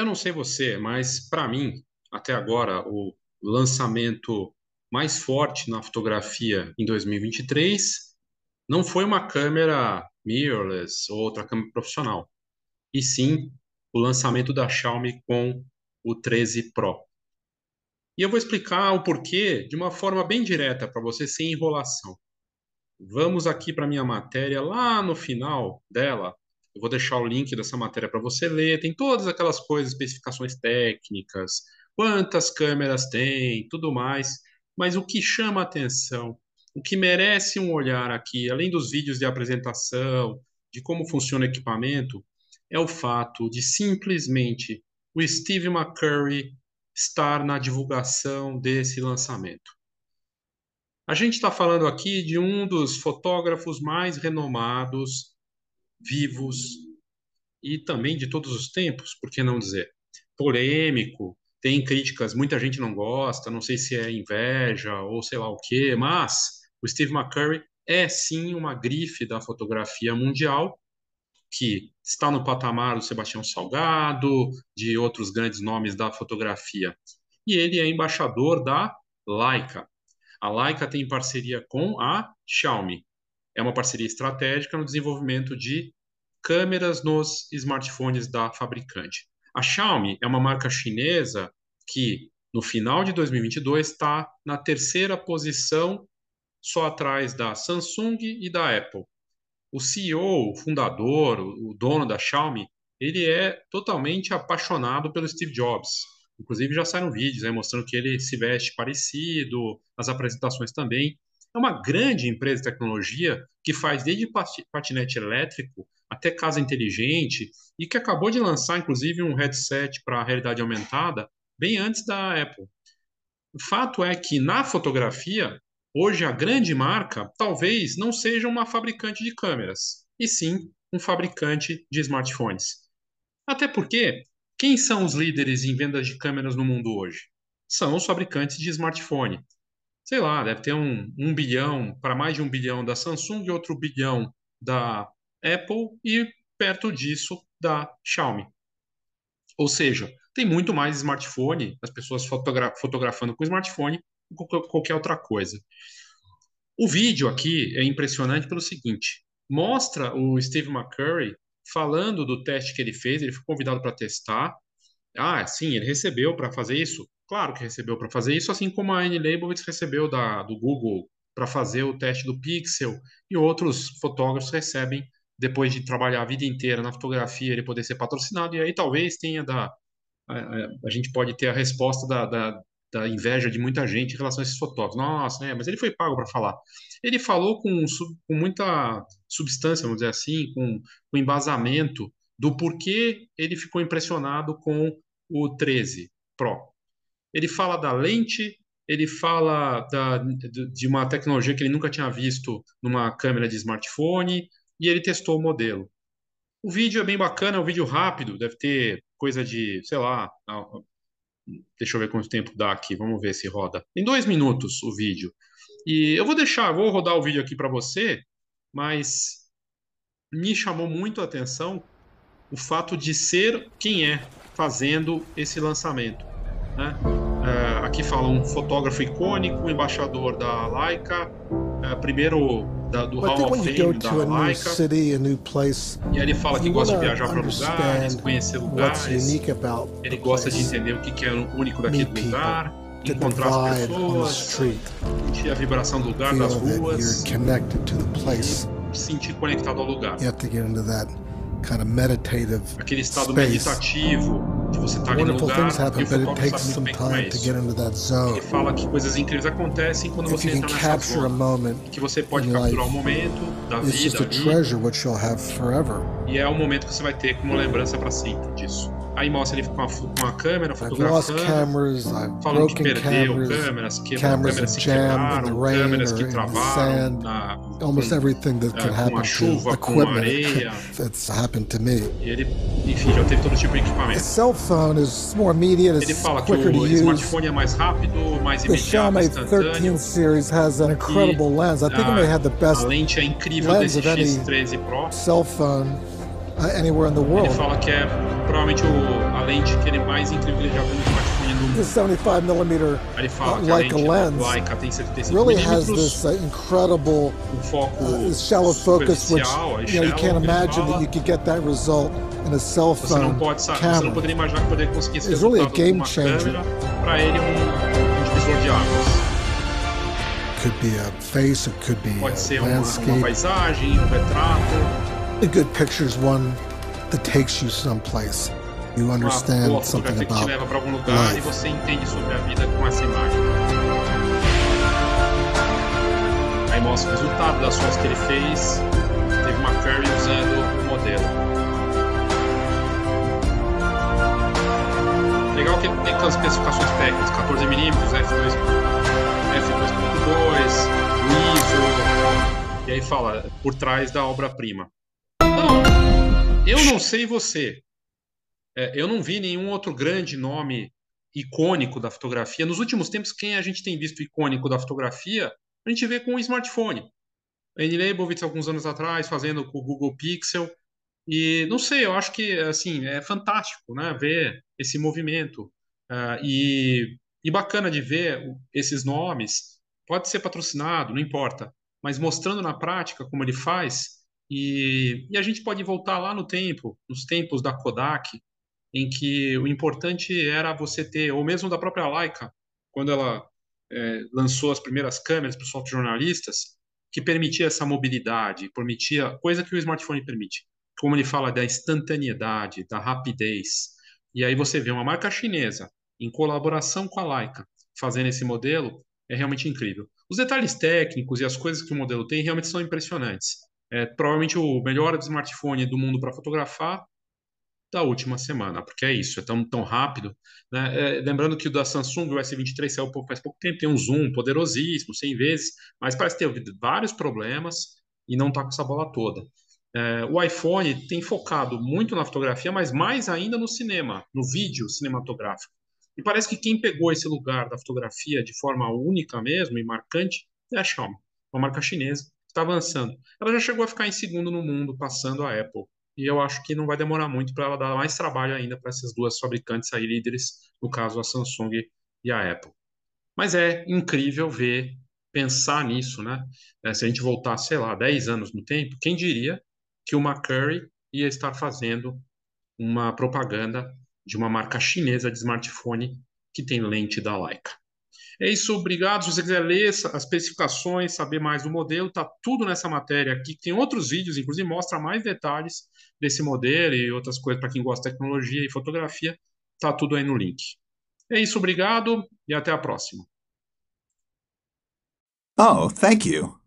Eu não sei você, mas para mim, até agora, o lançamento mais forte na fotografia em 2023 não foi uma câmera mirrorless ou outra câmera profissional, e sim o lançamento da Xiaomi com o 13 Pro. E eu vou explicar o porquê de uma forma bem direta para você, sem enrolação. Vamos aqui para minha matéria, lá no final dela, eu vou deixar o link dessa matéria para você ler. Tem todas aquelas coisas, especificações técnicas, quantas câmeras tem, tudo mais. Mas o que chama atenção, o que merece um olhar aqui, além dos vídeos de apresentação, de como funciona o equipamento, é o fato de simplesmente o Steve McCurry estar na divulgação desse lançamento. A gente está falando aqui de um dos fotógrafos mais renomados, vivos e também de todos os tempos, por que não dizer? Polêmico, tem críticas, muita gente não gosta, não sei se é inveja ou sei lá o quê, mas o Steve McCurry é sim uma grife da fotografia mundial que está no patamar do Sebastião Salgado, de outros grandes nomes da fotografia. E ele é embaixador da Leica. A Leica tem parceria com a Xiaomi. É uma parceria estratégica no desenvolvimento de câmeras nos smartphones da fabricante. A Xiaomi é uma marca chinesa que, no final de 2022, está na terceira posição, só atrás da Samsung e da Apple o CEO, o fundador, o dono da Xiaomi, ele é totalmente apaixonado pelo Steve Jobs. Inclusive já saíram vídeos aí mostrando que ele se veste parecido, as apresentações também. É uma grande empresa de tecnologia que faz desde patinete elétrico até casa inteligente e que acabou de lançar, inclusive, um headset para realidade aumentada bem antes da Apple. O fato é que na fotografia Hoje, a grande marca talvez não seja uma fabricante de câmeras, e sim um fabricante de smartphones. Até porque, quem são os líderes em vendas de câmeras no mundo hoje? São os fabricantes de smartphone. Sei lá, deve ter um, um bilhão, para mais de um bilhão da Samsung e outro bilhão da Apple e perto disso da Xiaomi. Ou seja, tem muito mais smartphone, as pessoas fotogra fotografando com smartphone qualquer outra coisa. O vídeo aqui é impressionante pelo seguinte: mostra o Steve McCurry falando do teste que ele fez, ele foi convidado para testar. Ah, sim, ele recebeu para fazer isso? Claro que recebeu para fazer isso, assim como a Annie Leibovitz recebeu da, do Google para fazer o teste do Pixel e outros fotógrafos recebem depois de trabalhar a vida inteira na fotografia, ele poder ser patrocinado, e aí talvez tenha da. A, a, a gente pode ter a resposta da, da, da inveja de muita gente em relação a esses fotógrafos. Nossa, né? Mas ele foi pago para falar. Ele falou com, com muita substância, vamos dizer assim, com, com embasamento do porquê ele ficou impressionado com o 13 Pro. Ele fala da lente, ele fala da, de uma tecnologia que ele nunca tinha visto numa câmera de smartphone e ele testou o modelo. O vídeo é bem bacana, é um vídeo rápido, deve ter coisa de, sei lá, Deixa eu ver quanto tempo dá aqui. Vamos ver se roda. Em dois minutos o vídeo. E eu vou deixar, vou rodar o vídeo aqui para você, mas me chamou muito a atenção o fato de ser quem é fazendo esse lançamento. Né? É, aqui fala um fotógrafo icônico, embaixador da Leica, é, primeiro da, do Hall of Fame da Leica. e aí ele fala que gosta de viajar para lugares, conhecer lugares. Ele gosta de entender o que é único daquele lugar, encontrar as pessoas, sentir a vibração do lugar, das ruas, e sentir conectado ao lugar. Kind of meditative Aquele estado space. meditativo de você estar ali no lugar happen, e o fotógrafo sabe muito bem como é isso. Ele fala que coisas incríveis acontecem quando você entra nessa zona. E que você pode capturar um momento da vida ali, e é um momento que você vai ter como lembrança para sempre disso. Aí mostra ele com a, com a câmera fotografando, cameras, falando que perdeu cameras, câmeras, que câmeras que quebraram, câmeras que travaram na, almost everything that uh, com a chuva, com a areia. That's happened to me. E ele, enfim, já teve todo tipo de equipamento. The cell phone is more immediate, ele fala que o smartphone é mais rápido, mais imediato, the Xiaomi instantâneo. 13 series has an incredible e, lens. I think may have the best a lente é incrível desse X13 Pro. Cell phone uh, anywhere in the world. Ele fala que é provavelmente o, a lente que ele mais incrível que ele já viu no smartphone. The 75 millimeter ele fala uh, a Leica lens Leica tem 75 really has this uh, incredible uh, shallow focus, which you know you can't imagine that you could get that result in a cell phone pode saber, você não camera. poderia imaginar que poderia conseguir esse It's really a game changer. câmera. Para ele, um, um divisor de águas. Could be a face, it could be Pode a ser uma, uma landscape. paisagem, um retrato, A good picture is one that takes you someplace. You uma understand boa something que te about leva para algum lugar e life. você entende sobre a vida com essa imagem. Aí mostra o resultado das fotos que ele fez. Teve uma Curry usando o modelo. Legal que tem aquelas especificações técnicas, 14mm, f2, f2.2, ISO, e aí fala por trás da obra-prima. Eu não sei você, é, eu não vi nenhum outro grande nome icônico da fotografia. Nos últimos tempos, quem a gente tem visto icônico da fotografia, a gente vê com o smartphone. Annie Leibovitz, alguns anos atrás, fazendo com o Google Pixel. E não sei, eu acho que assim é fantástico, né, ver esse movimento Ah, e, e bacana de ver esses nomes. Pode ser patrocinado, não importa, mas mostrando na prática como ele faz. E, e a gente pode voltar lá no tempo, nos tempos da Kodak, em que o importante era você ter, ou mesmo da própria Leica, quando ela eh, lançou as primeiras câmeras para os fotojornalistas, que permitia essa mobilidade, permitia coisa que o smartphone permite. Como ele fala da instantaneidade, da rapidez. E aí você vê uma marca chinesa em colaboração com a Leica fazendo esse modelo, é realmente incrível. Os detalhes técnicos e as coisas que o modelo tem realmente são impressionantes. É provavelmente o melhor smartphone do mundo para fotografar da última semana, porque é isso, é tão, tão rápido. Né? É, lembrando que o da Samsung, o S23, saiu faz pouco tempo, tem um zoom poderosíssimo, 100 vezes, mas parece ter vários problemas e não está com essa bola toda. É, o iPhone tem focado muito na fotografia, mas mais ainda no cinema, no vídeo cinematográfico. E parece que quem pegou esse lugar da fotografia de forma única mesmo e marcante é a Xiaomi, uma marca chinesa está avançando. Ela já chegou a ficar em segundo no mundo, passando a Apple. E eu acho que não vai demorar muito para ela dar mais trabalho ainda para essas duas fabricantes aí líderes, no caso a Samsung e a Apple. Mas é incrível ver, pensar nisso, né? É, se a gente voltar, sei lá, 10 anos no tempo, quem diria que o McCurry ia estar fazendo uma propaganda de uma marca chinesa de smartphone que tem lente da Leica. É isso, obrigado. Se você quiser ler as especificações, saber mais do modelo, tá tudo nessa matéria aqui. Tem outros vídeos, inclusive mostra mais detalhes desse modelo e outras coisas para quem gosta de tecnologia e fotografia. Tá tudo aí no link. É isso, obrigado e até a próxima. Oh, thank you.